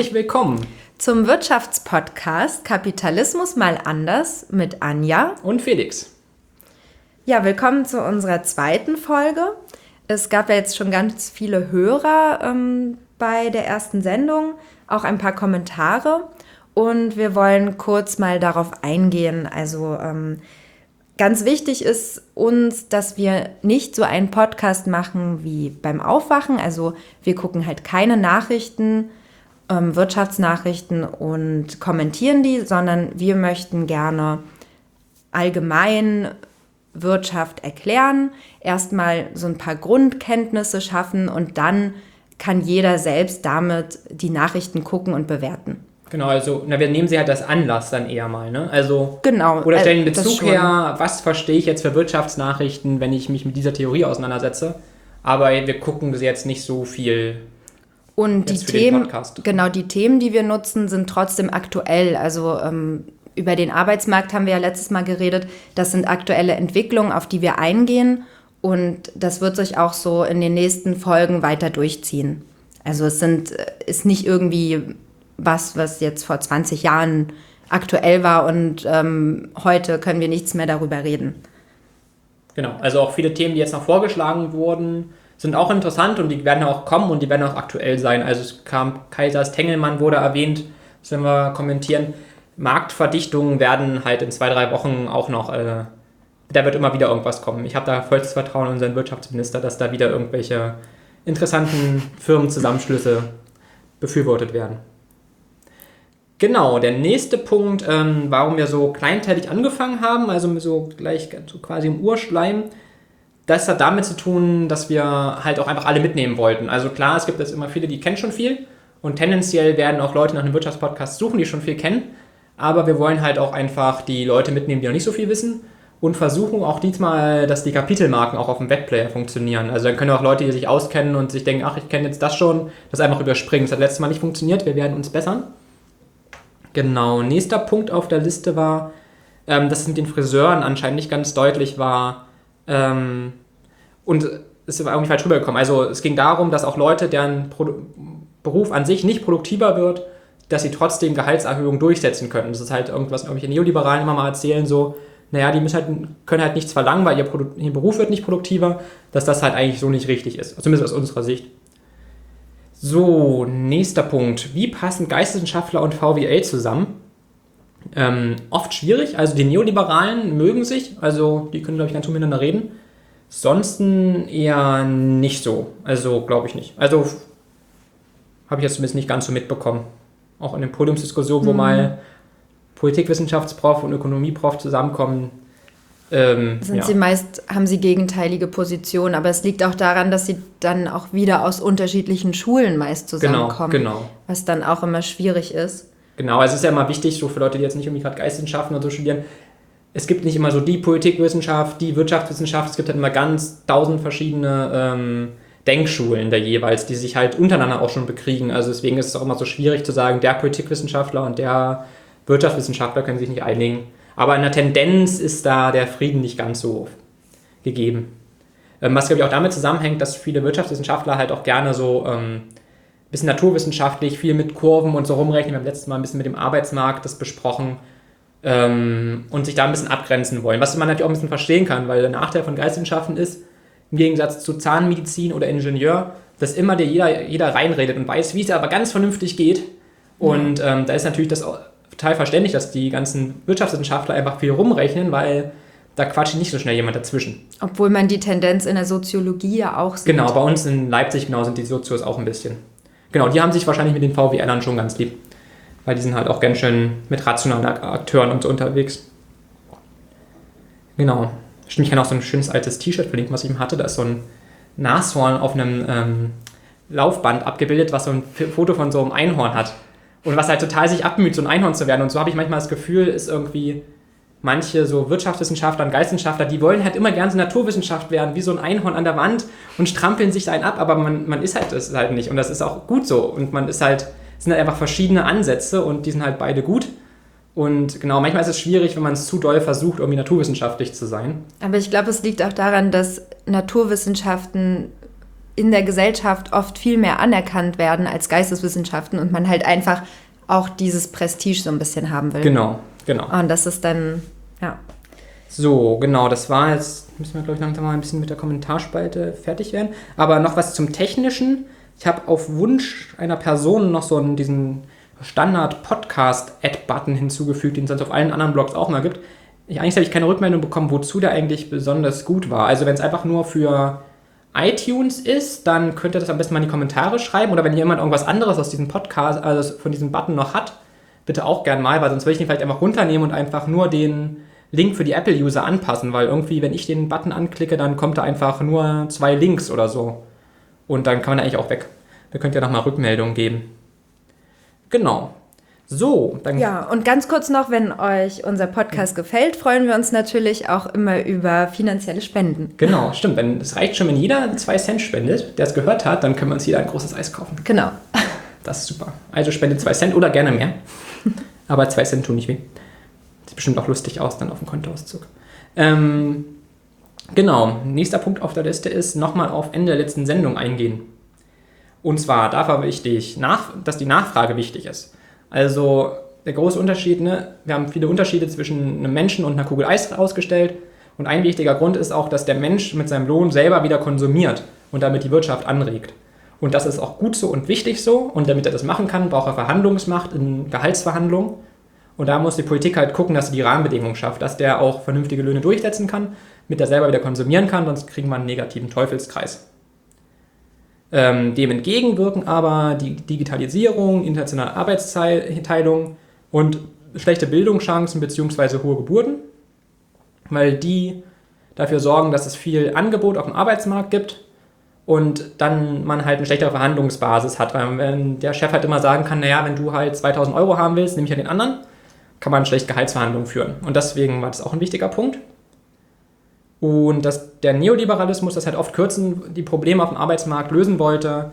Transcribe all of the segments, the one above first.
Herzlich willkommen zum Wirtschaftspodcast Kapitalismus mal anders mit Anja und Felix. Ja, willkommen zu unserer zweiten Folge. Es gab ja jetzt schon ganz viele Hörer ähm, bei der ersten Sendung, auch ein paar Kommentare und wir wollen kurz mal darauf eingehen. Also ähm, Ganz wichtig ist uns, dass wir nicht so einen Podcast machen wie beim Aufwachen. Also wir gucken halt keine Nachrichten, ähm, Wirtschaftsnachrichten und kommentieren die, sondern wir möchten gerne allgemein Wirtschaft erklären, erstmal so ein paar Grundkenntnisse schaffen und dann kann jeder selbst damit die Nachrichten gucken und bewerten. Genau, also na, wir nehmen sie halt als Anlass dann eher mal, ne? Also genau, oder stellen den Bezug her, was verstehe ich jetzt für Wirtschaftsnachrichten, wenn ich mich mit dieser Theorie auseinandersetze. Aber wir gucken sie jetzt nicht so viel. Und die Themen, genau, die Themen, die wir nutzen, sind trotzdem aktuell. Also ähm, über den Arbeitsmarkt haben wir ja letztes Mal geredet. Das sind aktuelle Entwicklungen, auf die wir eingehen. Und das wird sich auch so in den nächsten Folgen weiter durchziehen. Also es sind, äh, ist nicht irgendwie was, was jetzt vor 20 Jahren aktuell war und ähm, heute können wir nichts mehr darüber reden. Genau, also auch viele Themen, die jetzt noch vorgeschlagen wurden, sind auch interessant und die werden auch kommen und die werden auch aktuell sein. Also es kam Kaisers Tengelmann wurde erwähnt, werden wir kommentieren. Marktverdichtungen werden halt in zwei, drei Wochen auch noch, äh, da wird immer wieder irgendwas kommen. Ich habe da vollstes Vertrauen in unseren Wirtschaftsminister, dass da wieder irgendwelche interessanten Firmenzusammenschlüsse befürwortet werden. Genau, der nächste Punkt, ähm, warum wir so kleinteilig angefangen haben, also so gleich so quasi im Urschleim, das hat damit zu tun, dass wir halt auch einfach alle mitnehmen wollten. Also klar, es gibt jetzt immer viele, die kennen schon viel und tendenziell werden auch Leute nach einem Wirtschaftspodcast suchen, die schon viel kennen. Aber wir wollen halt auch einfach die Leute mitnehmen, die noch nicht so viel wissen und versuchen auch diesmal, dass die Kapitelmarken auch auf dem Webplayer funktionieren. Also dann können auch Leute, die sich auskennen und sich denken, ach, ich kenne jetzt das schon, das einfach überspringen. Das hat letztes Mal nicht funktioniert, wir werden uns bessern. Genau, nächster Punkt auf der Liste war, ähm, dass es mit den Friseuren anscheinend nicht ganz deutlich war. Ähm, und es war irgendwie falsch rübergekommen. Also es ging darum, dass auch Leute, deren Pro Beruf an sich nicht produktiver wird, dass sie trotzdem Gehaltserhöhungen durchsetzen können. Das ist halt irgendwas, irgendwelche Neoliberalen immer mal erzählen, so, naja, die müssen halt, können halt nichts verlangen, weil ihr, ihr Beruf wird nicht produktiver, dass das halt eigentlich so nicht richtig ist. Zumindest aus unserer Sicht. So, nächster Punkt. Wie passen Geisteswissenschaftler und VWL zusammen? Ähm, oft schwierig. Also die Neoliberalen mögen sich, also die können, glaube ich, ganz miteinander reden. Sonsten eher nicht so. Also glaube ich nicht. Also habe ich jetzt zumindest nicht ganz so mitbekommen. Auch in den Podiumsdiskussionen, wo mhm. mal Politikwissenschaftsprof und Ökonomieprof zusammenkommen, ähm, sind ja. sie meist, haben sie gegenteilige Positionen, aber es liegt auch daran, dass sie dann auch wieder aus unterschiedlichen Schulen meist genau, zusammenkommen. Genau, genau. Was dann auch immer schwierig ist. Genau, es ist ja immer wichtig, so für Leute, die jetzt nicht irgendwie gerade Geistwissenschaften oder so studieren, es gibt nicht immer so die Politikwissenschaft, die Wirtschaftswissenschaft, es gibt halt immer ganz tausend verschiedene ähm, Denkschulen da jeweils, die sich halt untereinander auch schon bekriegen. Also deswegen ist es auch immer so schwierig zu sagen, der Politikwissenschaftler und der Wirtschaftswissenschaftler können sich nicht einigen. Aber in der Tendenz ist da der Frieden nicht ganz so gegeben. Ähm, was, glaube ich, auch damit zusammenhängt, dass viele Wirtschaftswissenschaftler halt auch gerne so ähm, bisschen naturwissenschaftlich, viel mit Kurven und so rumrechnen. Wir haben letztes Mal ein bisschen mit dem Arbeitsmarkt das besprochen ähm, und sich da ein bisschen abgrenzen wollen. Was man natürlich auch ein bisschen verstehen kann, weil der Nachteil von Geistwissenschaften ist, im Gegensatz zu Zahnmedizin oder Ingenieur, dass immer dir jeder, jeder reinredet und weiß, wie es aber ganz vernünftig geht. Und ähm, da ist natürlich das total verständlich, dass die ganzen Wirtschaftswissenschaftler einfach viel rumrechnen, weil da quatscht nicht so schnell jemand dazwischen. Obwohl man die Tendenz in der Soziologie ja auch sieht. Genau, bei uns in Leipzig genau sind die Sozios auch ein bisschen. Genau, die haben sich wahrscheinlich mit den VWLern schon ganz lieb. Weil die sind halt auch ganz schön mit rationalen Akteuren und so unterwegs. Genau. Stimmt, ich kann auch so ein schönes altes T-Shirt verlinken, was ich ihm hatte. Da ist so ein Nashorn auf einem ähm, Laufband abgebildet, was so ein Foto von so einem Einhorn hat. Und was halt total sich abmüht, so ein Einhorn zu werden. Und so habe ich manchmal das Gefühl, ist irgendwie manche so Wirtschaftswissenschaftler und Geistwissenschaftler, die wollen halt immer gerne so Naturwissenschaft werden, wie so ein Einhorn an der Wand und strampeln sich da einen ab, aber man, man ist halt das halt nicht. Und das ist auch gut so. Und man ist halt, sind halt einfach verschiedene Ansätze und die sind halt beide gut. Und genau, manchmal ist es schwierig, wenn man es zu doll versucht, irgendwie naturwissenschaftlich zu sein. Aber ich glaube, es liegt auch daran, dass Naturwissenschaften in der Gesellschaft oft viel mehr anerkannt werden als Geisteswissenschaften und man halt einfach auch dieses Prestige so ein bisschen haben will. Genau, genau. Und das ist dann, ja. So, genau, das war jetzt, müssen wir glaube ich langsam mal ein bisschen mit der Kommentarspalte fertig werden. Aber noch was zum Technischen. Ich habe auf Wunsch einer Person noch so einen, diesen Standard-Podcast-Add-Button hinzugefügt, den es sonst auf allen anderen Blogs auch mal gibt. Ich, eigentlich habe ich keine Rückmeldung bekommen, wozu der eigentlich besonders gut war. Also wenn es einfach nur für iTunes ist, dann könnt ihr das am besten mal in die Kommentare schreiben. Oder wenn jemand irgendwas anderes aus diesem Podcast, also von diesem Button noch hat, bitte auch gern mal, weil sonst will ich den vielleicht einfach runternehmen und einfach nur den Link für die Apple-User anpassen, weil irgendwie, wenn ich den Button anklicke, dann kommt da einfach nur zwei Links oder so. Und dann kann man eigentlich auch weg. Da könnt ihr nochmal Rückmeldungen geben. Genau. So, dann. Ja, und ganz kurz noch, wenn euch unser Podcast gefällt, freuen wir uns natürlich auch immer über finanzielle Spenden. Genau, stimmt. es reicht schon, wenn jeder zwei Cent spendet, der es gehört hat, dann können wir uns jeder ein großes Eis kaufen. Genau. Das ist super. Also spendet zwei Cent oder gerne mehr. Aber zwei Cent tun nicht weh. Sieht bestimmt auch lustig aus dann auf dem Kontoauszug. Ähm, genau, nächster Punkt auf der Liste ist nochmal auf Ende der letzten Sendung eingehen. Und zwar, da war wichtig, nach, dass die Nachfrage wichtig ist. Also der große Unterschied, ne, wir haben viele Unterschiede zwischen einem Menschen und einer Kugel Eis ausgestellt. Und ein wichtiger Grund ist auch, dass der Mensch mit seinem Lohn selber wieder konsumiert und damit die Wirtschaft anregt. Und das ist auch gut so und wichtig so. Und damit er das machen kann, braucht er Verhandlungsmacht in Gehaltsverhandlungen. Und da muss die Politik halt gucken, dass sie die Rahmenbedingungen schafft, dass der auch vernünftige Löhne durchsetzen kann, damit er selber wieder konsumieren kann, sonst kriegen wir einen negativen Teufelskreis. Ähm, dem entgegenwirken aber die Digitalisierung, internationale Arbeitsteilung und schlechte Bildungschancen bzw. hohe Geburten, weil die dafür sorgen, dass es viel Angebot auf dem Arbeitsmarkt gibt und dann man halt eine schlechtere Verhandlungsbasis hat, weil wenn der Chef halt immer sagen kann, naja, wenn du halt 2000 Euro haben willst, nehme ich ja den anderen, kann man schlecht Gehaltsverhandlungen führen. Und deswegen war das auch ein wichtiger Punkt. Und dass der Neoliberalismus das halt oft kürzen, die Probleme auf dem Arbeitsmarkt lösen wollte,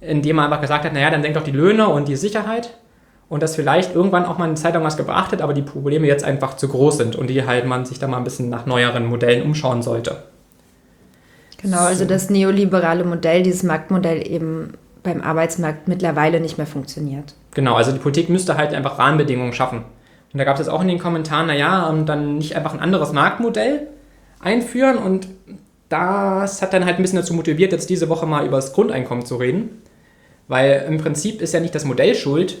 indem man einfach gesagt hat, naja, dann senkt doch die Löhne und die Sicherheit. Und dass vielleicht irgendwann auch mal eine Zeit lang was gebracht hat, aber die Probleme jetzt einfach zu groß sind und die halt man sich da mal ein bisschen nach neueren Modellen umschauen sollte. Genau, also das neoliberale Modell, dieses Marktmodell eben beim Arbeitsmarkt mittlerweile nicht mehr funktioniert. Genau, also die Politik müsste halt einfach Rahmenbedingungen schaffen. Und da gab es jetzt auch in den Kommentaren, naja, dann nicht einfach ein anderes Marktmodell, einführen und das hat dann halt ein bisschen dazu motiviert, jetzt diese Woche mal über das Grundeinkommen zu reden. Weil im Prinzip ist ja nicht das Modell schuld,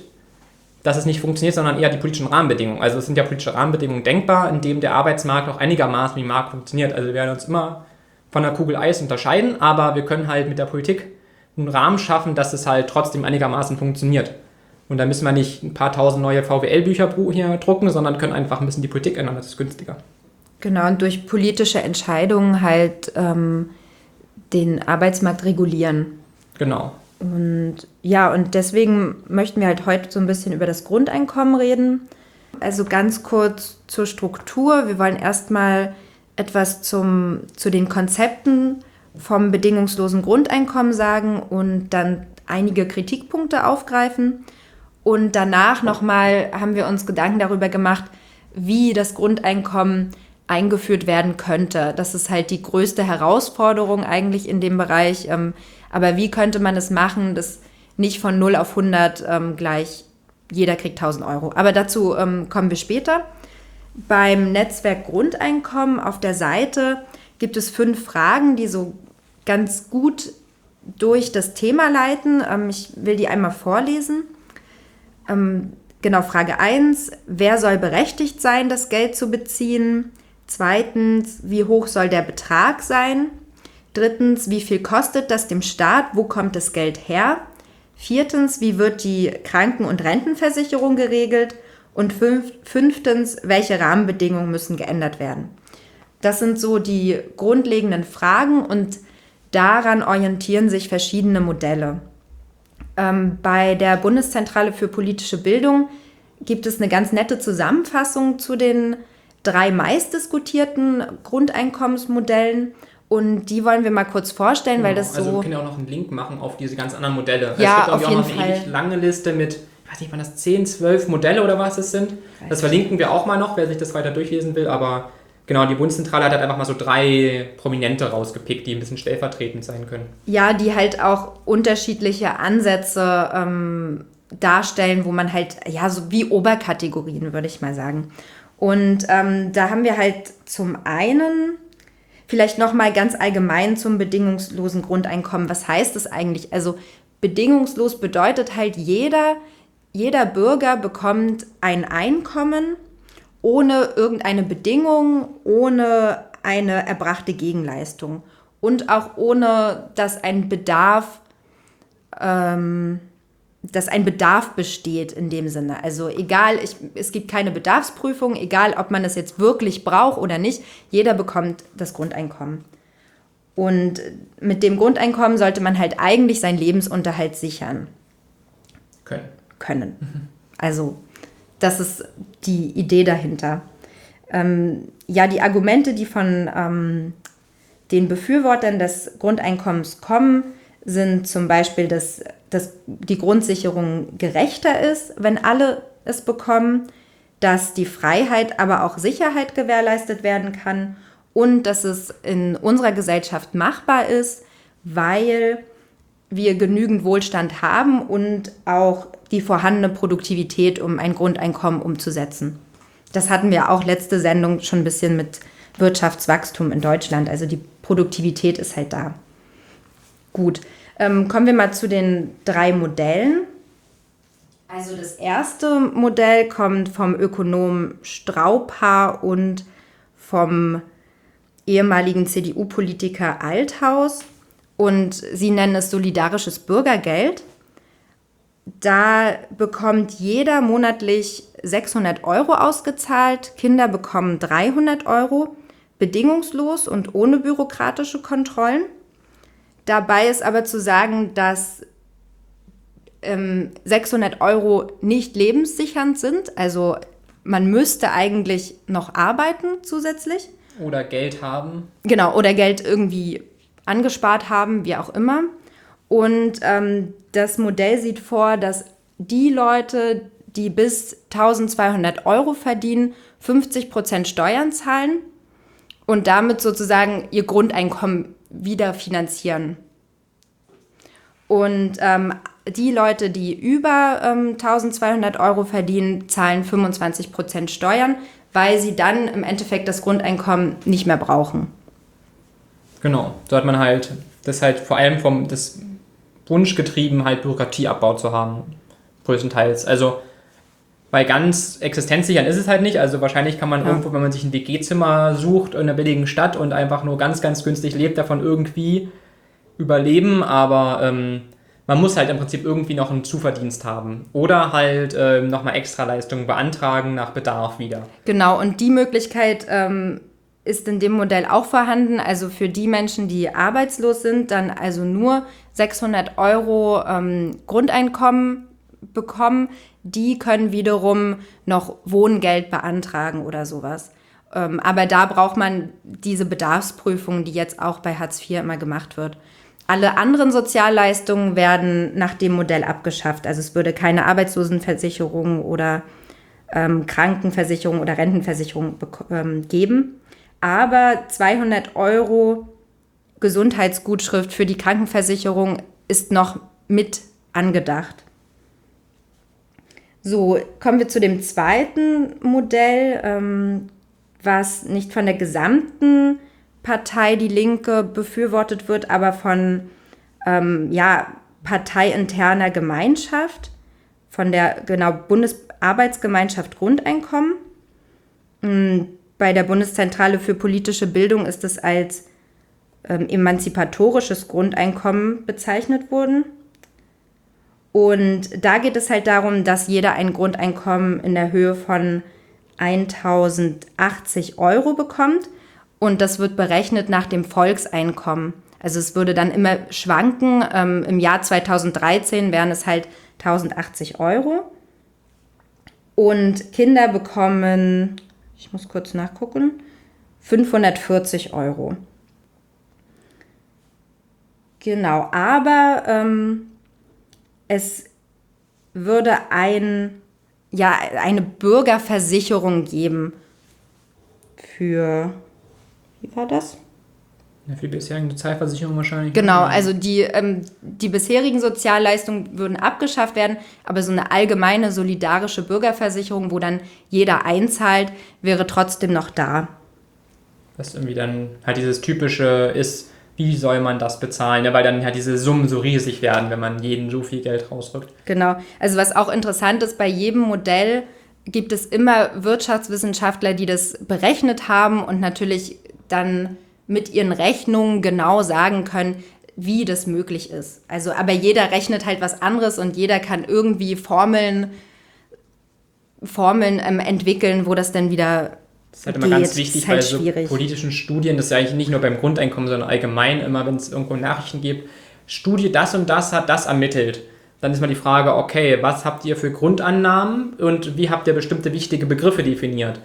dass es nicht funktioniert, sondern eher die politischen Rahmenbedingungen. Also es sind ja politische Rahmenbedingungen denkbar, in dem der Arbeitsmarkt auch einigermaßen wie Markt funktioniert. Also wir werden uns immer von der Kugel Eis unterscheiden, aber wir können halt mit der Politik einen Rahmen schaffen, dass es halt trotzdem einigermaßen funktioniert. Und da müssen wir nicht ein paar tausend neue VWL-Bücher hier drucken, sondern können einfach ein bisschen die Politik ändern, das ist günstiger. Genau, und durch politische Entscheidungen halt ähm, den Arbeitsmarkt regulieren. Genau. Und ja, und deswegen möchten wir halt heute so ein bisschen über das Grundeinkommen reden. Also ganz kurz zur Struktur. Wir wollen erstmal etwas zum, zu den Konzepten vom bedingungslosen Grundeinkommen sagen und dann einige Kritikpunkte aufgreifen. Und danach nochmal haben wir uns Gedanken darüber gemacht, wie das Grundeinkommen eingeführt werden könnte. Das ist halt die größte Herausforderung eigentlich in dem Bereich. Ähm, aber wie könnte man es machen, dass nicht von 0 auf 100 ähm, gleich jeder kriegt 1000 Euro. Aber dazu ähm, kommen wir später. Beim Netzwerk Grundeinkommen auf der Seite gibt es fünf Fragen, die so ganz gut durch das Thema leiten. ich will die einmal vorlesen. genau, Frage 1. Wer soll berechtigt sein, das Geld zu beziehen? Zweitens, wie hoch soll der Betrag sein? Drittens, wie viel kostet das dem Staat? Wo kommt das Geld her? Viertens, wie wird die Kranken- und Rentenversicherung geregelt? Und fünftens, welche Rahmenbedingungen müssen geändert werden? Das sind so die grundlegenden Fragen und daran orientieren sich verschiedene Modelle. Ähm, bei der Bundeszentrale für politische Bildung gibt es eine ganz nette Zusammenfassung zu den drei meistdiskutierten Grundeinkommensmodellen. Und die wollen wir mal kurz vorstellen, genau. weil das also so. Also wir können ja auch noch einen Link machen auf diese ganz anderen Modelle. Ja, es gibt auf jeden auch noch eine ewig lange Liste mit, ich weiß nicht, wann das 10, 12 Modelle oder was es sind. Das verlinken wir auch mal noch, wer sich das weiter durchlesen will, aber Genau, die Bundeszentrale hat halt einfach mal so drei Prominente rausgepickt, die ein bisschen stellvertretend sein können. Ja, die halt auch unterschiedliche Ansätze ähm, darstellen, wo man halt, ja, so wie Oberkategorien, würde ich mal sagen. Und ähm, da haben wir halt zum einen vielleicht nochmal ganz allgemein zum bedingungslosen Grundeinkommen. Was heißt das eigentlich? Also bedingungslos bedeutet halt, jeder, jeder Bürger bekommt ein Einkommen ohne irgendeine Bedingung, ohne eine erbrachte Gegenleistung und auch ohne, dass ein Bedarf ähm, dass ein Bedarf besteht in dem Sinne. Also egal, ich, es gibt keine Bedarfsprüfung, egal ob man es jetzt wirklich braucht oder nicht, jeder bekommt das Grundeinkommen. Und mit dem Grundeinkommen sollte man halt eigentlich seinen Lebensunterhalt sichern. Können. Können. Mhm. Also das ist die Idee dahinter. Ähm, ja, die Argumente, die von ähm, den Befürwortern des Grundeinkommens kommen, sind zum Beispiel, dass, dass die Grundsicherung gerechter ist, wenn alle es bekommen, dass die Freiheit, aber auch Sicherheit gewährleistet werden kann und dass es in unserer Gesellschaft machbar ist, weil wir genügend Wohlstand haben und auch die vorhandene Produktivität, um ein Grundeinkommen umzusetzen. Das hatten wir auch letzte Sendung schon ein bisschen mit Wirtschaftswachstum in Deutschland. Also die Produktivität ist halt da. Gut, ähm, kommen wir mal zu den drei Modellen. Also das erste Modell kommt vom Ökonom Straubhaar und vom ehemaligen CDU-Politiker Althaus und sie nennen es solidarisches Bürgergeld. Da bekommt jeder monatlich 600 Euro ausgezahlt, Kinder bekommen 300 Euro, bedingungslos und ohne bürokratische Kontrollen. Dabei ist aber zu sagen, dass ähm, 600 Euro nicht lebenssichernd sind. Also man müsste eigentlich noch arbeiten zusätzlich. Oder Geld haben. Genau, oder Geld irgendwie angespart haben, wie auch immer. Und ähm, das Modell sieht vor, dass die Leute, die bis 1200 Euro verdienen, 50 Prozent Steuern zahlen und damit sozusagen ihr Grundeinkommen wieder finanzieren. Und ähm, die Leute, die über ähm, 1200 Euro verdienen, zahlen 25 Prozent Steuern, weil sie dann im Endeffekt das Grundeinkommen nicht mehr brauchen. Genau, so hat man halt das halt vor allem vom das Wunsch getrieben, halt Bürokratieabbau zu haben, größtenteils. Also bei ganz existenzsichern ist es halt nicht. Also wahrscheinlich kann man ja. irgendwo, wenn man sich ein WG-Zimmer sucht in einer billigen Stadt und einfach nur ganz, ganz günstig lebt, davon irgendwie überleben. Aber ähm, man muss halt im Prinzip irgendwie noch einen Zuverdienst haben. Oder halt ähm, nochmal Extraleistungen beantragen nach Bedarf wieder. Genau, und die Möglichkeit ähm, ist in dem Modell auch vorhanden. Also für die Menschen, die arbeitslos sind, dann also nur 600 Euro ähm, Grundeinkommen bekommen, die können wiederum noch Wohngeld beantragen oder sowas. Ähm, aber da braucht man diese Bedarfsprüfung, die jetzt auch bei Hartz IV immer gemacht wird. Alle anderen Sozialleistungen werden nach dem Modell abgeschafft. Also es würde keine Arbeitslosenversicherung oder ähm, Krankenversicherung oder Rentenversicherung ähm, geben. Aber 200 Euro Gesundheitsgutschrift für die Krankenversicherung ist noch mit angedacht. So, kommen wir zu dem zweiten Modell, ähm, was nicht von der gesamten Partei Die Linke befürwortet wird, aber von ähm, ja, parteiinterner Gemeinschaft, von der genau Bundesarbeitsgemeinschaft Grundeinkommen. Mm, bei der Bundeszentrale für politische Bildung ist es als ähm, emanzipatorisches Grundeinkommen bezeichnet worden. Und da geht es halt darum, dass jeder ein Grundeinkommen in der Höhe von 1080 Euro bekommt. Und das wird berechnet nach dem Volkseinkommen. Also es würde dann immer schwanken. Ähm, Im Jahr 2013 wären es halt 1080 Euro. Und Kinder bekommen, ich muss kurz nachgucken, 540 Euro. Genau, aber ähm, es würde ein, ja, eine Bürgerversicherung geben für, wie war das? Ja, für die bisherigen Sozialversicherungen wahrscheinlich. Genau, also die, ähm, die bisherigen Sozialleistungen würden abgeschafft werden, aber so eine allgemeine solidarische Bürgerversicherung, wo dann jeder einzahlt, wäre trotzdem noch da. Was irgendwie dann halt dieses typische ist, wie soll man das bezahlen? Ja, weil dann halt diese Summen so riesig werden, wenn man jeden so viel Geld rausrückt. Genau, also was auch interessant ist, bei jedem Modell gibt es immer Wirtschaftswissenschaftler, die das berechnet haben und natürlich dann mit ihren Rechnungen genau sagen können, wie das möglich ist. Also, aber jeder rechnet halt was anderes und jeder kann irgendwie Formeln, Formeln ähm, entwickeln, wo das dann wieder. Das ist halt immer geht. ganz wichtig halt bei so schwierig. politischen Studien, das ist ja eigentlich nicht nur beim Grundeinkommen, sondern allgemein immer, wenn es irgendwo Nachrichten gibt, Studie das und das hat das ermittelt. Dann ist mal die Frage, okay, was habt ihr für Grundannahmen und wie habt ihr bestimmte wichtige Begriffe definiert?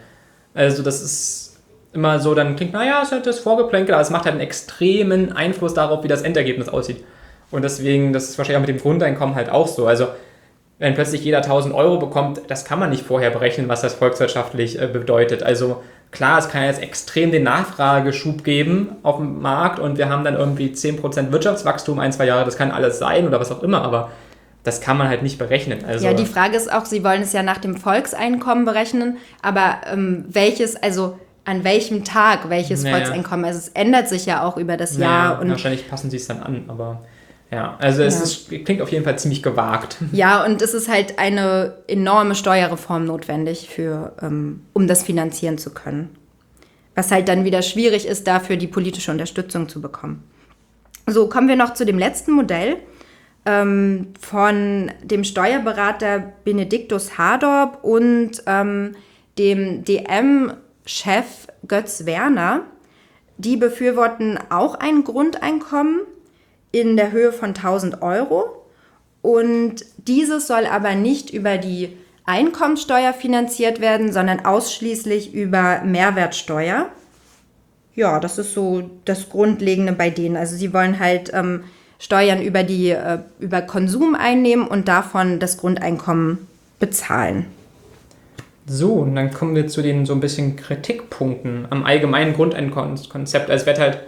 Also das ist immer so dann klingt, naja, es ist halt das Vorgeplänkel, aber es macht halt einen extremen Einfluss darauf, wie das Endergebnis aussieht. Und deswegen, das ist wahrscheinlich auch mit dem Grundeinkommen halt auch so. Also, wenn plötzlich jeder 1000 Euro bekommt, das kann man nicht vorher berechnen, was das volkswirtschaftlich äh, bedeutet. Also, klar, es kann jetzt extrem den Nachfrageschub geben auf dem Markt und wir haben dann irgendwie 10% Wirtschaftswachstum ein, zwei Jahre, das kann alles sein oder was auch immer, aber das kann man halt nicht berechnen. Also ja, die Frage ist auch, Sie wollen es ja nach dem Volkseinkommen berechnen, aber ähm, welches, also an welchem Tag welches naja. Volkseinkommen. Also es ändert sich ja auch über das naja, Jahr. Und wahrscheinlich passen sie es dann an, aber ja, also es Ist, klingt auf jeden Fall ziemlich gewagt. Ja, und es ist halt eine enorme Steuerreform notwendig, für, ähm, um das finanzieren zu können. Was halt dann wieder schwierig ist, dafür die politische Unterstützung zu bekommen. So, kommen wir noch zu dem letzten Modell ähm, von dem Steuerberater Benediktus Hardorp und ähm, dem DM Chef Götz Werner, die befürworten auch ein Grundeinkommen in der Höhe von 1000 Euro. Und dieses soll aber nicht über die Einkommensteuer finanziert werden, sondern ausschließlich über Mehrwertsteuer. Ja, das ist so das Grundlegende bei denen. Also sie wollen halt ähm, Steuern über, die, äh, über Konsum einnehmen und davon das Grundeinkommen bezahlen. So, und dann kommen wir zu den so ein bisschen Kritikpunkten am allgemeinen Grundeinkommenskonzept. Also es wird halt,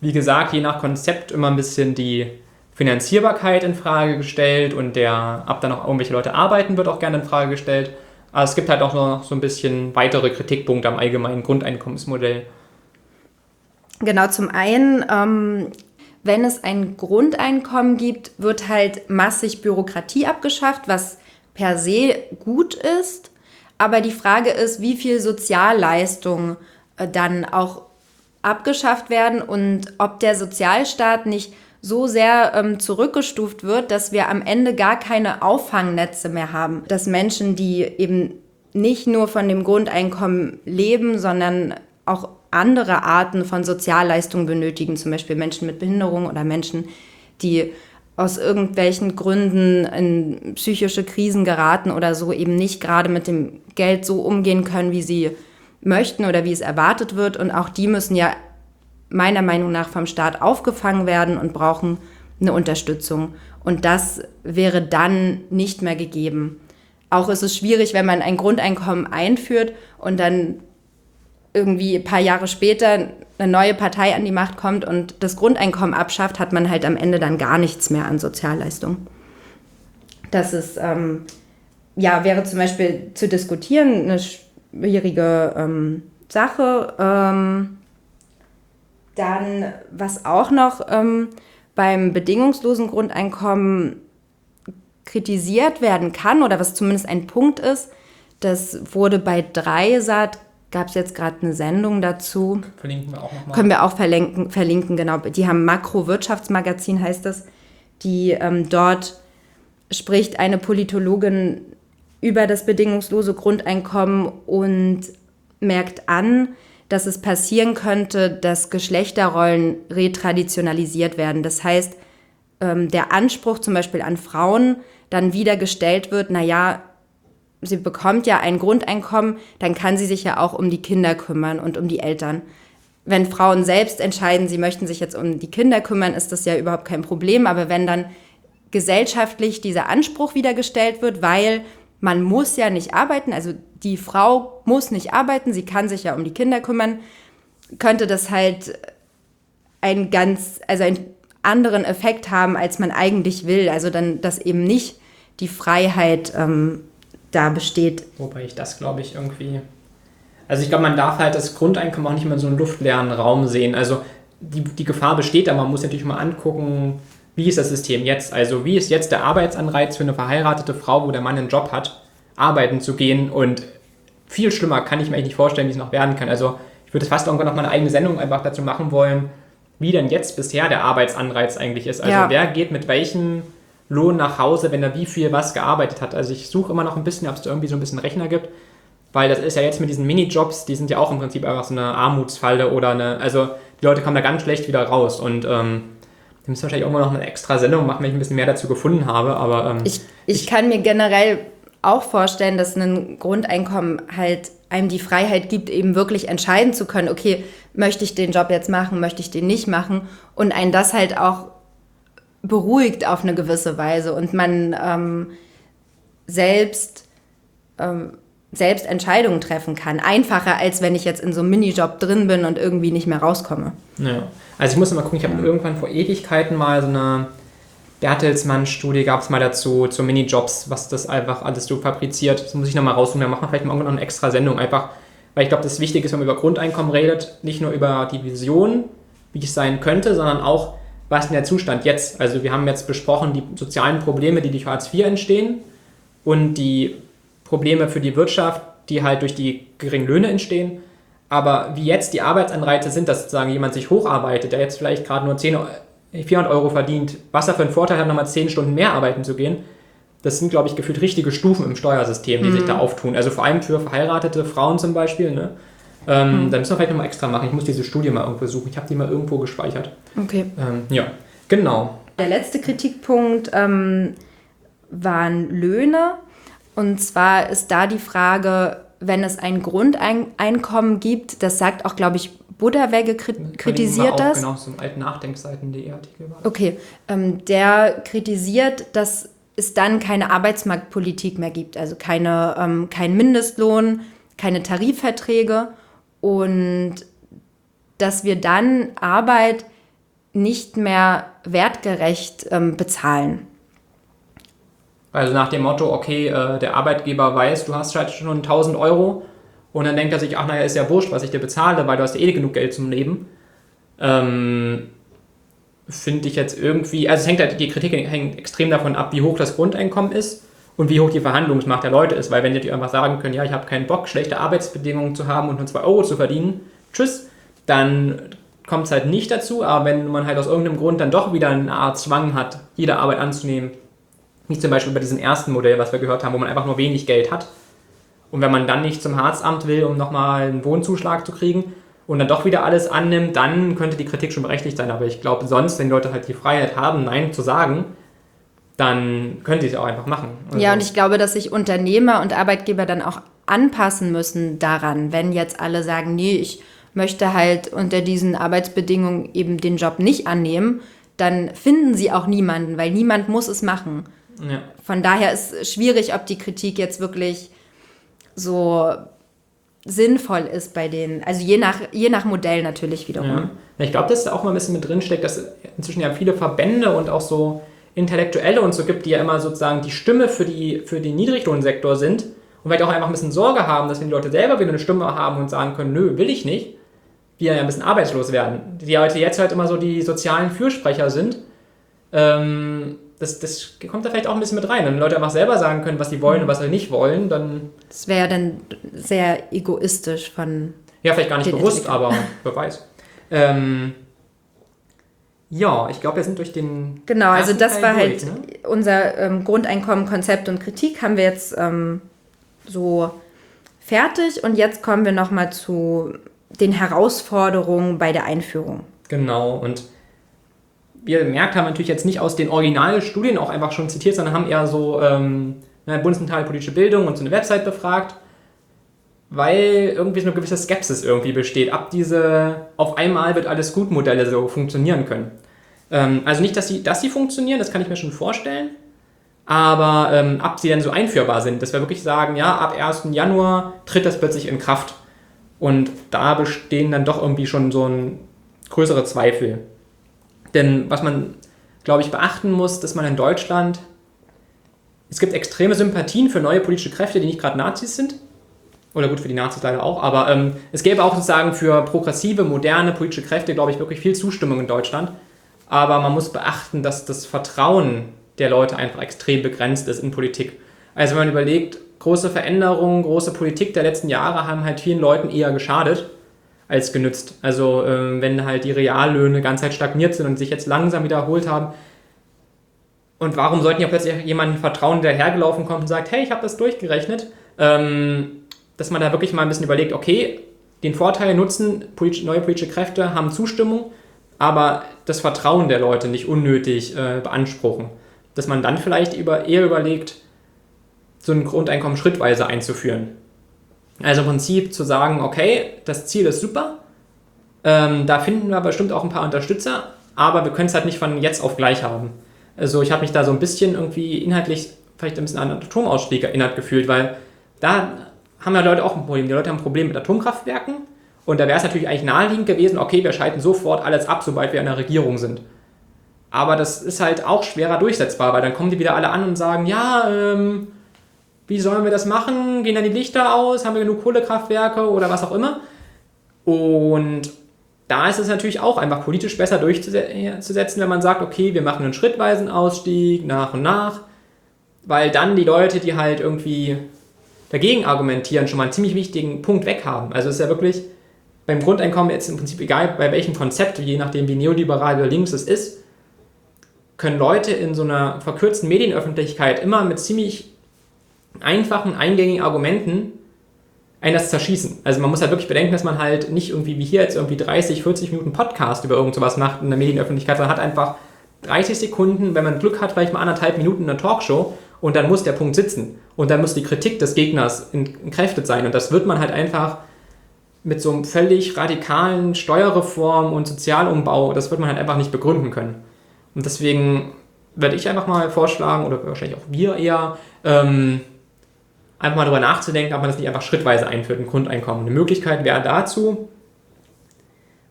wie gesagt, je nach Konzept immer ein bisschen die Finanzierbarkeit in Frage gestellt und der, ob da noch irgendwelche Leute arbeiten, wird auch gerne in Frage gestellt. Aber es gibt halt auch noch so ein bisschen weitere Kritikpunkte am allgemeinen Grundeinkommensmodell. Genau, zum einen, ähm, wenn es ein Grundeinkommen gibt, wird halt massig Bürokratie abgeschafft, was per se gut ist. Aber die Frage ist, wie viel Sozialleistungen äh, dann auch abgeschafft werden und ob der Sozialstaat nicht so sehr ähm, zurückgestuft wird, dass wir am Ende gar keine Auffangnetze mehr haben. Dass Menschen, die eben nicht nur von dem Grundeinkommen leben, sondern auch andere Arten von Sozialleistungen benötigen, zum Beispiel Menschen mit Behinderung oder Menschen, die aus irgendwelchen Gründen in psychische Krisen geraten oder so eben nicht gerade mit dem Geld so umgehen können, wie sie möchten oder wie es erwartet wird. Und auch die müssen ja meiner Meinung nach vom Staat aufgefangen werden und brauchen eine Unterstützung. Und das wäre dann nicht mehr gegeben. Auch ist es schwierig, wenn man ein Grundeinkommen einführt und dann irgendwie ein paar Jahre später eine neue Partei an die Macht kommt und das Grundeinkommen abschafft, hat man halt am Ende dann gar nichts mehr an Sozialleistungen. Das ist, ähm, ja, wäre zum Beispiel zu diskutieren eine schwierige ähm, Sache. Ähm, dann, was auch noch ähm, beim bedingungslosen Grundeinkommen kritisiert werden kann oder was zumindest ein Punkt ist, das wurde bei Dreisat gab es jetzt gerade eine Sendung dazu. Verlinken wir auch nochmal. Können wir auch verlinken, verlinken, genau. Die haben Makro-Wirtschaftsmagazin, heißt das. Die ähm, dort spricht eine Politologin über das bedingungslose Grundeinkommen und merkt an, dass es passieren könnte, dass Geschlechterrollen retraditionalisiert werden. Das heißt, ähm, der Anspruch zum Beispiel an Frauen dann wieder gestellt wird, naja, sie bekommt ja ein Grundeinkommen, dann kann sie sich ja auch um die Kinder kümmern und um die Eltern. Wenn Frauen selbst entscheiden, sie möchten sich jetzt um die Kinder kümmern, ist das ja überhaupt kein Problem. Aber wenn dann gesellschaftlich dieser Anspruch wieder gestellt wird, weil man muss ja nicht arbeiten, also die Frau muss nicht arbeiten, sie kann sich ja um die Kinder kümmern, könnte das halt einen ganz, also einen anderen Effekt haben, als man eigentlich will. Also dann, dass eben nicht die Freiheit ähm, da besteht. Wobei ich das, glaube ich, irgendwie. Also ich glaube, man darf halt das Grundeinkommen auch nicht mehr in so einen luftleeren Raum sehen. Also die, die Gefahr besteht, aber man muss natürlich mal angucken, wie ist das System jetzt? Also wie ist jetzt der Arbeitsanreiz für eine verheiratete Frau, wo der Mann einen Job hat, arbeiten zu gehen und viel schlimmer kann ich mir eigentlich nicht vorstellen, wie es noch werden kann. Also ich würde fast irgendwann noch mal eine eigene Sendung einfach dazu machen wollen, wie denn jetzt bisher der Arbeitsanreiz eigentlich ist. Also ja. wer geht mit welchem Lohn nach Hause, wenn er wie viel was gearbeitet hat. Also ich suche immer noch ein bisschen, ob es irgendwie so ein bisschen Rechner gibt, weil das ist ja jetzt mit diesen Minijobs, die sind ja auch im Prinzip einfach so eine Armutsfalle oder eine, also die Leute kommen da ganz schlecht wieder raus und ähm, wir müssen wahrscheinlich irgendwann noch eine extra Sendung machen, wenn ich ein bisschen mehr dazu gefunden habe, aber... Ähm, ich, ich, ich kann mir generell auch vorstellen, dass ein Grundeinkommen halt einem die Freiheit gibt, eben wirklich entscheiden zu können, okay, möchte ich den Job jetzt machen, möchte ich den nicht machen und einen das halt auch beruhigt auf eine gewisse Weise und man ähm, selbst, ähm, selbst Entscheidungen treffen kann. Einfacher, als wenn ich jetzt in so einem Minijob drin bin und irgendwie nicht mehr rauskomme. Ja, also ich muss mal gucken, ich habe irgendwann vor Ewigkeiten mal so eine Bertelsmann-Studie gab es mal dazu, zu Minijobs, was das einfach alles so fabriziert. Das muss ich nochmal raussuchen, da machen wir vielleicht mal irgendwann noch eine extra Sendung, einfach, weil ich glaube, das Wichtige ist, wenn man über Grundeinkommen redet, nicht nur über die Vision, wie es sein könnte, sondern auch, was ist denn der Zustand jetzt? Also wir haben jetzt besprochen die sozialen Probleme, die durch Hartz IV entstehen und die Probleme für die Wirtschaft, die halt durch die geringen Löhne entstehen. Aber wie jetzt die Arbeitsanreize sind, dass sozusagen jemand sich hocharbeitet, der jetzt vielleicht gerade nur 10, 400 Euro verdient, was er für einen Vorteil hat, nochmal 10 Stunden mehr arbeiten zu gehen, das sind, glaube ich, gefühlt richtige Stufen im Steuersystem, die mhm. sich da auftun. Also vor allem für verheiratete Frauen zum Beispiel. Ne? Ähm, mhm. Da müssen wir vielleicht nochmal extra machen. Ich muss diese Studie mal irgendwo suchen. Ich habe die mal irgendwo gespeichert. Okay. Ähm, ja, genau. Der letzte Kritikpunkt ähm, waren Löhne. Und zwar ist da die Frage, wenn es ein Grundeinkommen gibt, das sagt auch, glaube ich, Buddha-Wegge kritisiert das. Genau, so im alten Nachdenkseiten.de Artikel war. Okay, ähm, der kritisiert, dass es dann keine Arbeitsmarktpolitik mehr gibt, also keine, ähm, kein Mindestlohn, keine Tarifverträge und dass wir dann Arbeit nicht mehr wertgerecht ähm, bezahlen. Also nach dem Motto, okay, äh, der Arbeitgeber weiß, du hast halt schon 1000 Euro. Und dann denkt er sich, ach naja, ist ja wurscht, was ich dir bezahle, weil du hast ja eh genug Geld zum Leben. Ähm, Finde ich jetzt irgendwie, also es hängt halt, die Kritik hängt extrem davon ab, wie hoch das Grundeinkommen ist und wie hoch die Verhandlungsmacht der Leute ist, weil wenn die einfach sagen können, ja, ich habe keinen Bock, schlechte Arbeitsbedingungen zu haben und nur 2 Euro zu verdienen, tschüss, dann kommt es halt nicht dazu, aber wenn man halt aus irgendeinem Grund dann doch wieder eine Art Zwang hat, jede Arbeit anzunehmen, wie zum Beispiel bei diesem ersten Modell, was wir gehört haben, wo man einfach nur wenig Geld hat, und wenn man dann nicht zum Harzamt will, um nochmal einen Wohnzuschlag zu kriegen und dann doch wieder alles annimmt, dann könnte die Kritik schon berechtigt sein. Aber ich glaube, sonst, wenn Leute halt die Freiheit haben, Nein zu sagen, dann können sie es auch einfach machen. Also ja, und ich glaube, dass sich Unternehmer und Arbeitgeber dann auch anpassen müssen daran, wenn jetzt alle sagen, nee, ich möchte halt unter diesen Arbeitsbedingungen eben den Job nicht annehmen, dann finden sie auch niemanden, weil niemand muss es machen. Ja. Von daher ist es schwierig, ob die Kritik jetzt wirklich so sinnvoll ist bei denen. Also je nach, je nach Modell natürlich wiederum. Ja. Ich glaube, dass da auch mal ein bisschen mit drin steckt, dass es inzwischen ja viele Verbände und auch so Intellektuelle und so gibt, die ja immer sozusagen die Stimme für, die, für den Niedriglohnsektor sind und vielleicht auch einfach ein bisschen Sorge haben, dass wenn die Leute selber wieder eine Stimme haben und sagen können, nö, will ich nicht, die ja ein bisschen arbeitslos werden. Die Leute jetzt halt immer so die sozialen Fürsprecher sind. Ähm, das, das kommt da vielleicht auch ein bisschen mit rein. Wenn Leute einfach selber sagen können, was sie wollen und was sie nicht wollen, dann. Das wäre dann sehr egoistisch von. Ja, vielleicht gar nicht bewusst, aber wer weiß. Ähm, ja, ich glaube, wir sind durch den. Genau, also das Teil war halt durch, halt ne? unser ähm, Grundeinkommen, Konzept und Kritik haben wir jetzt ähm, so fertig und jetzt kommen wir nochmal zu den Herausforderungen bei der Einführung. Genau, und wir gemerkt haben, natürlich jetzt nicht aus den Originalstudien auch einfach schon zitiert, sondern haben eher so ähm, ne, Bundeszentrale politische Bildung und so eine Website befragt, weil irgendwie so eine gewisse Skepsis irgendwie besteht, ab diese auf einmal wird alles gut Modelle so funktionieren können. Ähm, also nicht, dass sie, dass sie funktionieren, das kann ich mir schon vorstellen, aber ähm, ab sie dann so einführbar sind, dass wir wirklich sagen, ja, ab 1. Januar tritt das plötzlich in Kraft. Und da bestehen dann doch irgendwie schon so ein größere Zweifel. Denn was man, glaube ich, beachten muss, dass man in Deutschland, es gibt extreme Sympathien für neue politische Kräfte, die nicht gerade Nazis sind. Oder gut, für die Nazis leider auch, aber ähm, es gäbe auch sozusagen für progressive, moderne politische Kräfte, glaube ich, wirklich viel Zustimmung in Deutschland. Aber man muss beachten, dass das Vertrauen der Leute einfach extrem begrenzt ist in Politik. Also wenn man überlegt, große Veränderungen, große Politik der letzten Jahre haben halt vielen Leuten eher geschadet als genützt. Also ähm, wenn halt die Reallöhne ganz halt stagniert sind und sich jetzt langsam wiederholt haben. Und warum sollten ja plötzlich jemanden vertrauen, der hergelaufen kommt und sagt, hey, ich habe das durchgerechnet, ähm, dass man da wirklich mal ein bisschen überlegt, okay, den Vorteil nutzen, neue politische Kräfte haben Zustimmung, aber das Vertrauen der Leute nicht unnötig äh, beanspruchen dass man dann vielleicht über, eher überlegt, so ein Grundeinkommen schrittweise einzuführen. Also im Prinzip zu sagen, okay, das Ziel ist super, ähm, da finden wir bestimmt auch ein paar Unterstützer, aber wir können es halt nicht von jetzt auf gleich haben. Also ich habe mich da so ein bisschen irgendwie inhaltlich vielleicht ein bisschen an Atomausstieg erinnert gefühlt, weil da haben ja Leute auch ein Problem. Die Leute haben ein Problem mit Atomkraftwerken und da wäre es natürlich eigentlich naheliegend gewesen, okay, wir schalten sofort alles ab, sobald wir in der Regierung sind. Aber das ist halt auch schwerer durchsetzbar, weil dann kommen die wieder alle an und sagen, ja, ähm, wie sollen wir das machen? Gehen dann die Lichter aus? Haben wir genug Kohlekraftwerke oder was auch immer? Und da ist es natürlich auch einfach politisch besser durchzusetzen, wenn man sagt, okay, wir machen einen schrittweisen Ausstieg nach und nach, weil dann die Leute, die halt irgendwie dagegen argumentieren, schon mal einen ziemlich wichtigen Punkt weg haben. Also es ist ja wirklich beim Grundeinkommen jetzt im Prinzip egal, bei welchem Konzept, je nachdem wie neoliberal oder links es ist, können Leute in so einer verkürzten Medienöffentlichkeit immer mit ziemlich einfachen, eingängigen Argumenten ein das zerschießen. Also man muss halt wirklich bedenken, dass man halt nicht irgendwie wie hier jetzt irgendwie 30, 40 Minuten Podcast über irgend sowas macht in der Medienöffentlichkeit, sondern hat einfach 30 Sekunden, wenn man Glück hat, vielleicht mal anderthalb Minuten in einer Talkshow und dann muss der Punkt sitzen und dann muss die Kritik des Gegners entkräftet sein und das wird man halt einfach mit so einem völlig radikalen Steuerreform und Sozialumbau, das wird man halt einfach nicht begründen können. Und deswegen werde ich einfach mal vorschlagen, oder wahrscheinlich auch wir eher, ähm, einfach mal darüber nachzudenken, ob man das nicht einfach schrittweise einführt, ein Grundeinkommen. Eine Möglichkeit wäre dazu,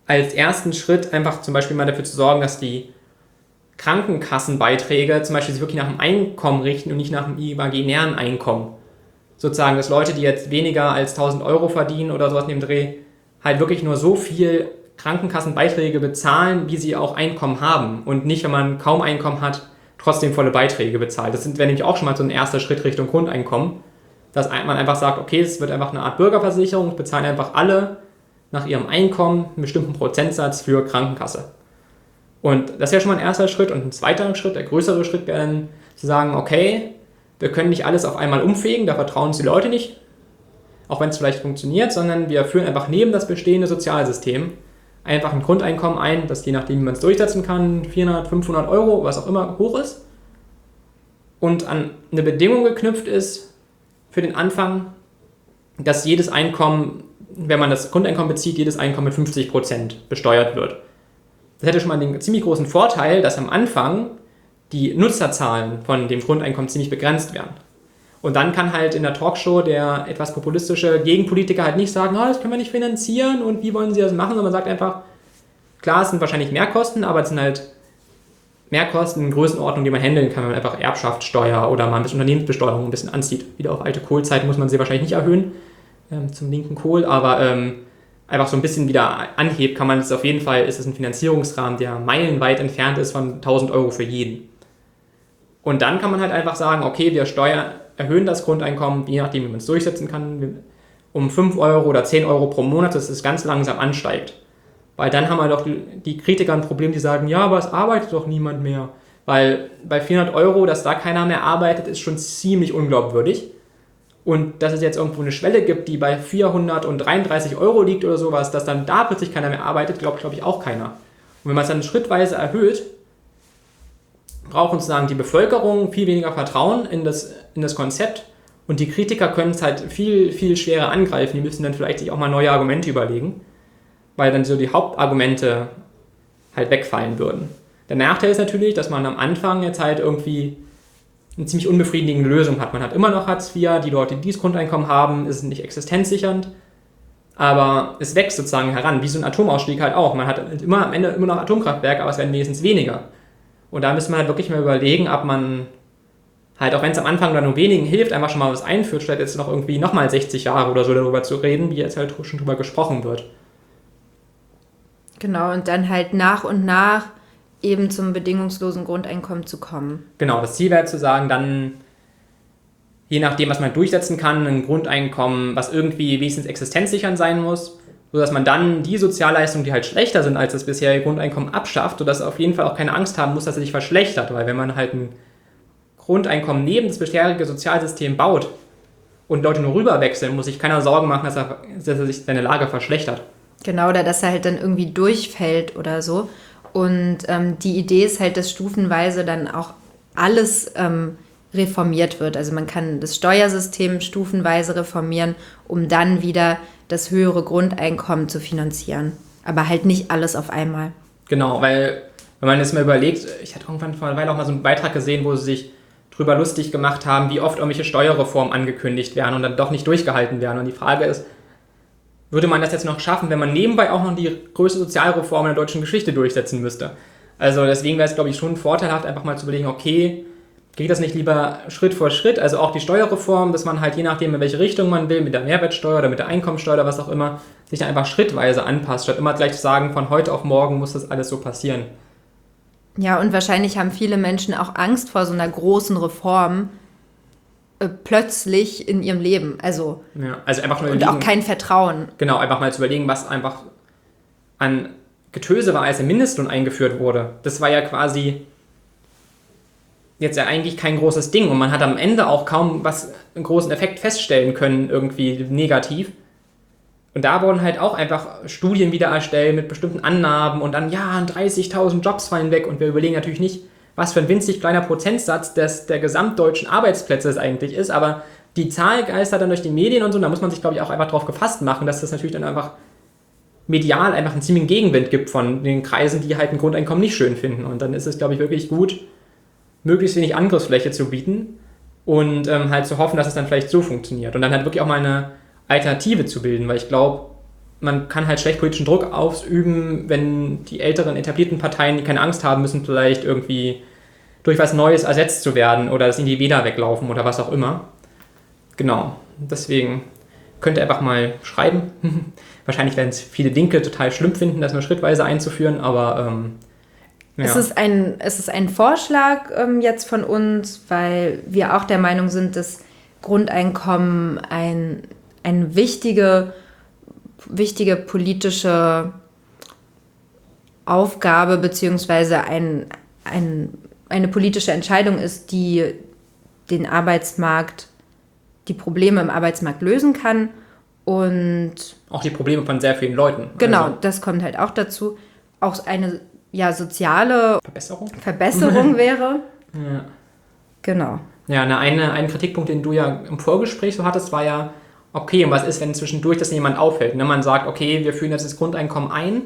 als ersten Schritt einfach zum Beispiel mal dafür zu sorgen, dass die Krankenkassenbeiträge zum Beispiel sich wirklich nach dem Einkommen richten und nicht nach dem imaginären Einkommen. Sozusagen, dass Leute, die jetzt weniger als 1000 Euro verdienen oder sowas in dem Dreh, halt wirklich nur so viel Krankenkassenbeiträge bezahlen, wie sie auch Einkommen haben und nicht, wenn man kaum Einkommen hat, trotzdem volle Beiträge bezahlt. Das wäre nämlich auch schon mal so ein erster Schritt Richtung Grundeinkommen, dass man einfach sagt, okay, es wird einfach eine Art Bürgerversicherung, bezahlen einfach alle nach ihrem Einkommen einen bestimmten Prozentsatz für Krankenkasse. Und das wäre schon mal ein erster Schritt. Und ein zweiter Schritt, der größere Schritt wäre dann zu sagen, okay, wir können nicht alles auf einmal umfegen, da vertrauen uns die Leute nicht, auch wenn es vielleicht funktioniert, sondern wir führen einfach neben das bestehende Sozialsystem einfach ein Grundeinkommen ein, das je nachdem, wie man es durchsetzen kann, 400, 500 Euro, was auch immer hoch ist. Und an eine Bedingung geknüpft ist für den Anfang, dass jedes Einkommen, wenn man das Grundeinkommen bezieht, jedes Einkommen mit 50% besteuert wird. Das hätte schon mal den ziemlich großen Vorteil, dass am Anfang die Nutzerzahlen von dem Grundeinkommen ziemlich begrenzt werden. Und dann kann halt in der Talkshow der etwas populistische Gegenpolitiker halt nicht sagen, oh, das können wir nicht finanzieren und wie wollen sie das machen, sondern man sagt einfach, klar, es sind wahrscheinlich Mehrkosten, aber es sind halt Mehrkosten in Größenordnung, die man handeln kann, wenn man einfach Erbschaftssteuer oder mal ein bisschen Unternehmensbesteuerung ein bisschen anzieht. Wieder auf alte Kohlzeiten muss man sie wahrscheinlich nicht erhöhen, ähm, zum linken Kohl, aber ähm, einfach so ein bisschen wieder anhebt, kann man es auf jeden Fall, ist es ein Finanzierungsrahmen, der meilenweit entfernt ist von 1000 Euro für jeden. Und dann kann man halt einfach sagen, okay, wir steuern, erhöhen das Grundeinkommen, je nachdem, wie man es durchsetzen kann, um 5 Euro oder 10 Euro pro Monat, dass es ganz langsam ansteigt. Weil dann haben wir doch die Kritiker ein Problem, die sagen, ja, aber es arbeitet doch niemand mehr. Weil bei 400 Euro, dass da keiner mehr arbeitet, ist schon ziemlich unglaubwürdig. Und dass es jetzt irgendwo eine Schwelle gibt, die bei 433 Euro liegt oder sowas, dass dann da plötzlich keiner mehr arbeitet, glaubt, glaube ich, auch keiner. Und wenn man es dann schrittweise erhöht, brauchen sozusagen die Bevölkerung viel weniger Vertrauen in das, in das Konzept und die Kritiker können es halt viel, viel schwerer angreifen. Die müssen dann vielleicht sich auch mal neue Argumente überlegen, weil dann so die Hauptargumente halt wegfallen würden. Der Nachteil ist natürlich, dass man am Anfang jetzt halt irgendwie eine ziemlich unbefriedigende Lösung hat. Man hat immer noch Hartz IV, die Leute, die dieses Grundeinkommen haben, ist nicht existenzsichernd, aber es wächst sozusagen heran, wie so ein Atomausstieg halt auch. Man hat immer am Ende immer noch Atomkraftwerke, aber es werden wenigstens weniger. Und da müssen wir halt wirklich mal überlegen, ob man halt, auch wenn es am Anfang dann nur wenigen hilft, einfach schon mal was einführt, statt jetzt noch irgendwie nochmal 60 Jahre oder so darüber zu reden, wie jetzt halt schon drüber gesprochen wird. Genau, und dann halt nach und nach eben zum bedingungslosen Grundeinkommen zu kommen. Genau, das Ziel wäre zu sagen, dann je nachdem, was man durchsetzen kann, ein Grundeinkommen, was irgendwie wenigstens existenzsichernd sein muss, sodass man dann die Sozialleistungen, die halt schlechter sind als das bisherige Grundeinkommen, abschafft, sodass auf jeden Fall auch keine Angst haben muss, dass er sich verschlechtert, weil wenn man halt ein Grundeinkommen neben das bisherige Sozialsystem baut und Leute nur rüberwechseln, muss sich keiner Sorgen machen, dass er, dass er sich seine Lage verschlechtert. Genau, oder dass er halt dann irgendwie durchfällt oder so. Und ähm, die Idee ist halt, dass stufenweise dann auch alles ähm, reformiert wird. Also man kann das Steuersystem stufenweise reformieren, um dann wieder das höhere Grundeinkommen zu finanzieren. Aber halt nicht alles auf einmal. Genau, weil wenn man jetzt mal überlegt, ich hatte irgendwann vor einer Weile auch mal so einen Beitrag gesehen, wo sie sich drüber lustig gemacht haben, wie oft irgendwelche Steuerreformen angekündigt werden und dann doch nicht durchgehalten werden. Und die Frage ist, würde man das jetzt noch schaffen, wenn man nebenbei auch noch die größte Sozialreform in der deutschen Geschichte durchsetzen müsste? Also deswegen wäre es, glaube ich, schon vorteilhaft, einfach mal zu überlegen, okay, geht das nicht lieber Schritt vor Schritt? Also auch die Steuerreform, dass man halt je nachdem, in welche Richtung man will, mit der Mehrwertsteuer oder mit der Einkommensteuer oder was auch immer, sich dann einfach schrittweise anpasst, statt immer gleich zu sagen, von heute auf morgen muss das alles so passieren. Ja, und wahrscheinlich haben viele Menschen auch Angst vor so einer großen Reform, plötzlich in ihrem Leben. Also, ja, also einfach nur und auch kein Vertrauen. Genau, einfach mal zu überlegen, was einfach an Getöse war, als der Mindestlohn eingeführt wurde. Das war ja quasi jetzt ja eigentlich kein großes Ding und man hat am Ende auch kaum was einen großen Effekt feststellen können, irgendwie negativ. Und da wurden halt auch einfach Studien wieder erstellt mit bestimmten Annahmen und dann, ja, 30.000 Jobs fallen weg und wir überlegen natürlich nicht, was für ein winzig kleiner Prozentsatz des, der gesamtdeutschen Arbeitsplätze es eigentlich ist, aber die Zahl geistert dann durch die Medien und so, da muss man sich, glaube ich, auch einfach darauf gefasst machen, dass das natürlich dann einfach medial einfach einen ziemlichen Gegenwind gibt von den Kreisen, die halt ein Grundeinkommen nicht schön finden. Und dann ist es, glaube ich, wirklich gut, möglichst wenig Angriffsfläche zu bieten und ähm, halt zu hoffen, dass es dann vielleicht so funktioniert. Und dann halt wirklich auch mal eine Alternative zu bilden, weil ich glaube, man kann halt schlecht politischen Druck ausüben, wenn die älteren etablierten Parteien, die keine Angst haben müssen, vielleicht irgendwie durch was Neues ersetzt zu werden oder dass ihnen die Wähler weglaufen oder was auch immer. Genau, deswegen könnt ihr einfach mal schreiben. Wahrscheinlich werden es viele Linke total schlimm finden, das mal schrittweise einzuführen, aber ähm, ja. es, ist ein, es ist ein Vorschlag ähm, jetzt von uns, weil wir auch der Meinung sind, dass Grundeinkommen ein, eine wichtige, wichtige politische Aufgabe beziehungsweise ein, ein eine politische Entscheidung ist, die den Arbeitsmarkt, die Probleme im Arbeitsmarkt lösen kann und auch die Probleme von sehr vielen Leuten. Genau, also. das kommt halt auch dazu. Auch eine ja, soziale Verbesserung, Verbesserung wäre. Ja. Genau. Ja, eine, eine, ein Kritikpunkt, den du ja im Vorgespräch so hattest, war ja, okay, und was ist, wenn zwischendurch das jemand auffällt? Ne? Man sagt, okay, wir führen jetzt das Grundeinkommen ein,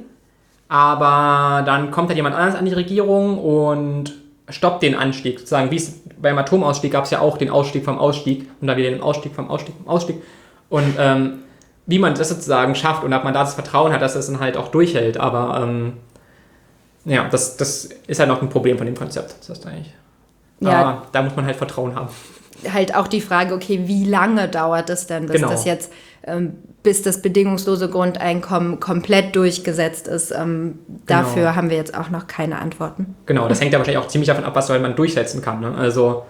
aber dann kommt halt jemand anders an die Regierung und stoppt den Anstieg. Sozusagen, wie es beim Atomausstieg gab es ja auch den Ausstieg vom Ausstieg und dann wieder den Ausstieg vom Ausstieg vom Ausstieg. Und ähm, wie man das sozusagen schafft und ob man da das Vertrauen hat, dass das dann halt auch durchhält. Aber ähm, ja, das, das ist halt noch ein Problem von dem Konzept. Das heißt eigentlich. Ja. Aber da muss man halt Vertrauen haben. Halt auch die Frage, okay, wie lange dauert es denn, bis genau. das jetzt ähm, bis das bedingungslose Grundeinkommen komplett durchgesetzt ist. Ähm, dafür genau. haben wir jetzt auch noch keine Antworten. Genau, das hängt ja wahrscheinlich auch ziemlich davon ab, was man durchsetzen kann. Ne? Also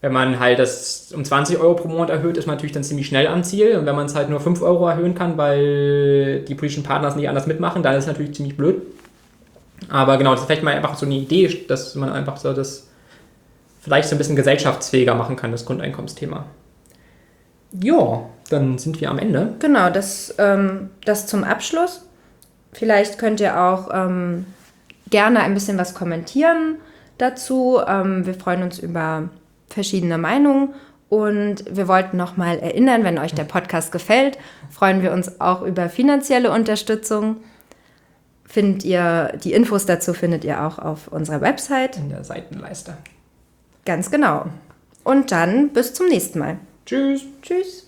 wenn man halt das um 20 Euro pro Monat erhöht, ist man natürlich dann ziemlich schnell am Ziel. Und wenn man es halt nur 5 Euro erhöhen kann, weil die politischen Partner es nicht anders mitmachen, dann ist es natürlich ziemlich blöd. Aber genau, das ist vielleicht mal einfach so eine Idee, dass man einfach so das vielleicht so ein bisschen gesellschaftsfähiger machen kann, das Grundeinkommensthema. Ja, dann sind wir am Ende. Genau, das, ähm, das zum Abschluss. Vielleicht könnt ihr auch ähm, gerne ein bisschen was kommentieren dazu. Ähm, wir freuen uns über verschiedene Meinungen und wir wollten nochmal erinnern, wenn euch der Podcast gefällt, freuen wir uns auch über finanzielle Unterstützung. Findet ihr, die Infos dazu findet ihr auch auf unserer Website. In der Seitenleiste. Ganz genau. Und dann bis zum nächsten Mal. Tschüss. Tschüss.